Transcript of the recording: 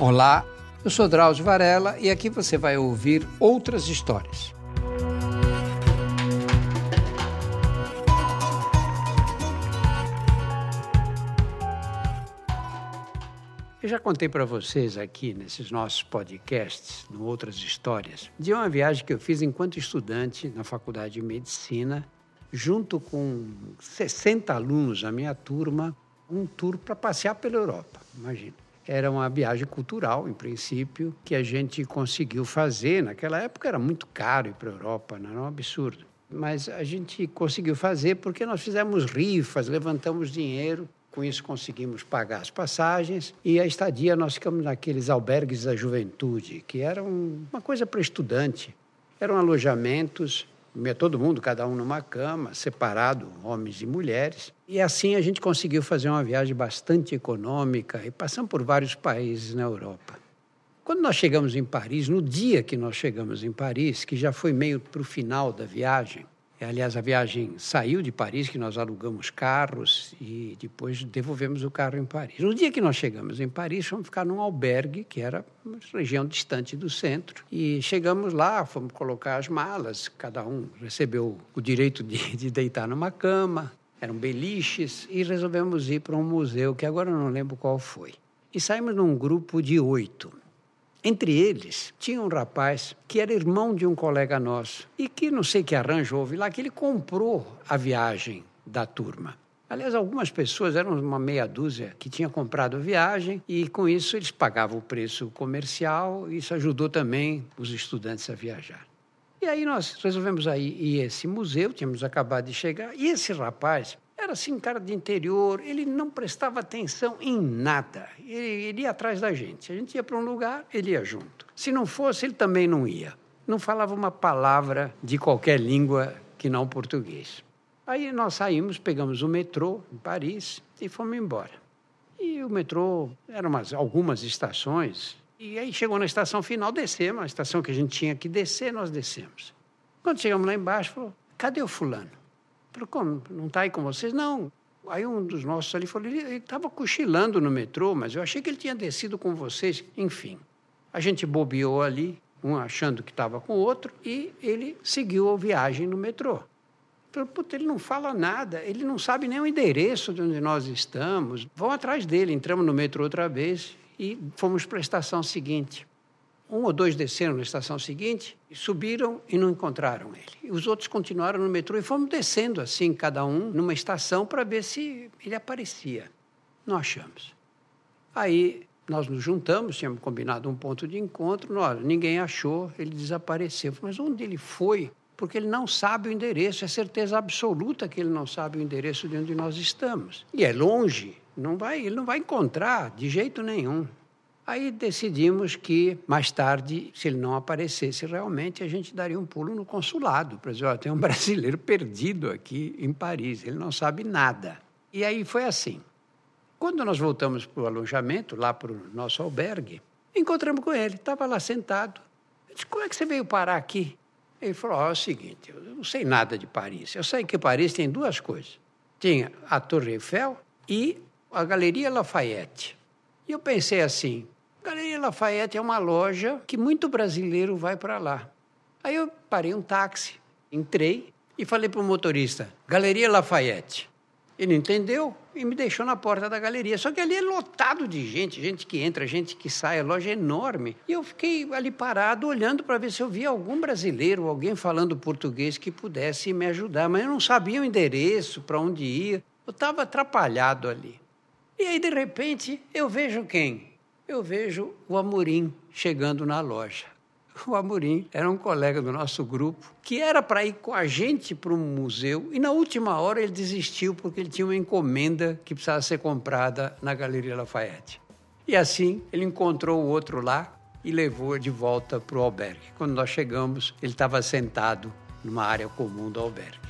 Olá, eu sou Drauzio Varela e aqui você vai ouvir outras histórias. Eu já contei para vocês aqui nesses nossos podcasts, no Outras Histórias, de uma viagem que eu fiz enquanto estudante na Faculdade de Medicina, junto com 60 alunos da minha turma, um tour para passear pela Europa, imagina. Era uma viagem cultural, em princípio, que a gente conseguiu fazer. Naquela época era muito caro ir para a Europa, não era um absurdo. Mas a gente conseguiu fazer porque nós fizemos rifas, levantamos dinheiro com isso conseguimos pagar as passagens e a estadia nós ficamos naqueles albergues da juventude, que eram uma coisa para estudante. Eram alojamentos, todo mundo, cada um numa cama, separado, homens e mulheres. E assim a gente conseguiu fazer uma viagem bastante econômica e passamos por vários países na Europa. Quando nós chegamos em Paris, no dia que nós chegamos em Paris, que já foi meio para o final da viagem, aliás, a viagem saiu de Paris, que nós alugamos carros e depois devolvemos o carro em Paris. No dia que nós chegamos em Paris, fomos ficar num albergue, que era uma região distante do centro. E chegamos lá, fomos colocar as malas, cada um recebeu o direito de, de deitar numa cama, eram beliches, e resolvemos ir para um museu, que agora eu não lembro qual foi. E saímos num grupo de oito. Entre eles, tinha um rapaz que era irmão de um colega nosso e que não sei que arranjo houve lá, que ele comprou a viagem da turma. Aliás, algumas pessoas, eram uma meia dúzia, que tinha comprado a viagem e com isso eles pagavam o preço comercial e isso ajudou também os estudantes a viajar. E aí nós resolvemos aí ir a esse museu, tínhamos acabado de chegar, e esse rapaz era assim, cara de interior, ele não prestava atenção em nada. Ele, ele ia atrás da gente. A gente ia para um lugar, ele ia junto. Se não fosse, ele também não ia. Não falava uma palavra de qualquer língua que não português. Aí nós saímos, pegamos o metrô em Paris e fomos embora. E o metrô, eram umas, algumas estações, e aí chegou na estação final, descemos, a estação que a gente tinha que descer, nós descemos. Quando chegamos lá embaixo, falou, cadê o fulano? Falei, como? Não está aí com vocês? Não. Aí um dos nossos ali falou, ele estava cochilando no metrô, mas eu achei que ele tinha descido com vocês. Enfim, a gente bobeou ali, um achando que estava com o outro, e ele seguiu a viagem no metrô. Falei, puta, ele não fala nada, ele não sabe nem o endereço de onde nós estamos. Vão atrás dele, entramos no metrô outra vez e fomos para a estação seguinte. Um ou dois desceram na estação seguinte, subiram e não encontraram ele. Os outros continuaram no metrô e fomos descendo assim, cada um, numa estação, para ver se ele aparecia. Não achamos. Aí nós nos juntamos, tínhamos combinado um ponto de encontro, olha, ninguém achou, ele desapareceu. Mas onde ele foi? Porque ele não sabe o endereço, é certeza absoluta que ele não sabe o endereço de onde nós estamos. E é longe, não vai, ele não vai encontrar de jeito nenhum. Aí decidimos que, mais tarde, se ele não aparecesse realmente, a gente daria um pulo no consulado para dizer: oh, tem um brasileiro perdido aqui em Paris, ele não sabe nada. E aí foi assim. Quando nós voltamos para o alojamento, lá para o nosso albergue, encontramos com ele, estava lá sentado. Eu disse: Como é que você veio parar aqui? Ele falou: oh, é o seguinte, eu não sei nada de Paris. Eu sei que Paris tem duas coisas: tinha a Torre Eiffel e a Galeria Lafayette. E eu pensei assim: Galeria Lafayette é uma loja que muito brasileiro vai para lá. Aí eu parei um táxi, entrei e falei para o motorista: Galeria Lafayette. Ele entendeu e me deixou na porta da galeria. Só que ali é lotado de gente, gente que entra, gente que sai, a loja é enorme. E eu fiquei ali parado, olhando para ver se eu via algum brasileiro, alguém falando português que pudesse me ajudar. Mas eu não sabia o endereço, para onde ir. Eu estava atrapalhado ali. E aí, de repente, eu vejo quem? Eu vejo o Amorim chegando na loja. O Amorim era um colega do nosso grupo que era para ir com a gente para um museu e na última hora ele desistiu porque ele tinha uma encomenda que precisava ser comprada na Galeria Lafayette. E assim ele encontrou o outro lá e levou de volta para o albergue. Quando nós chegamos, ele estava sentado numa área comum do albergue.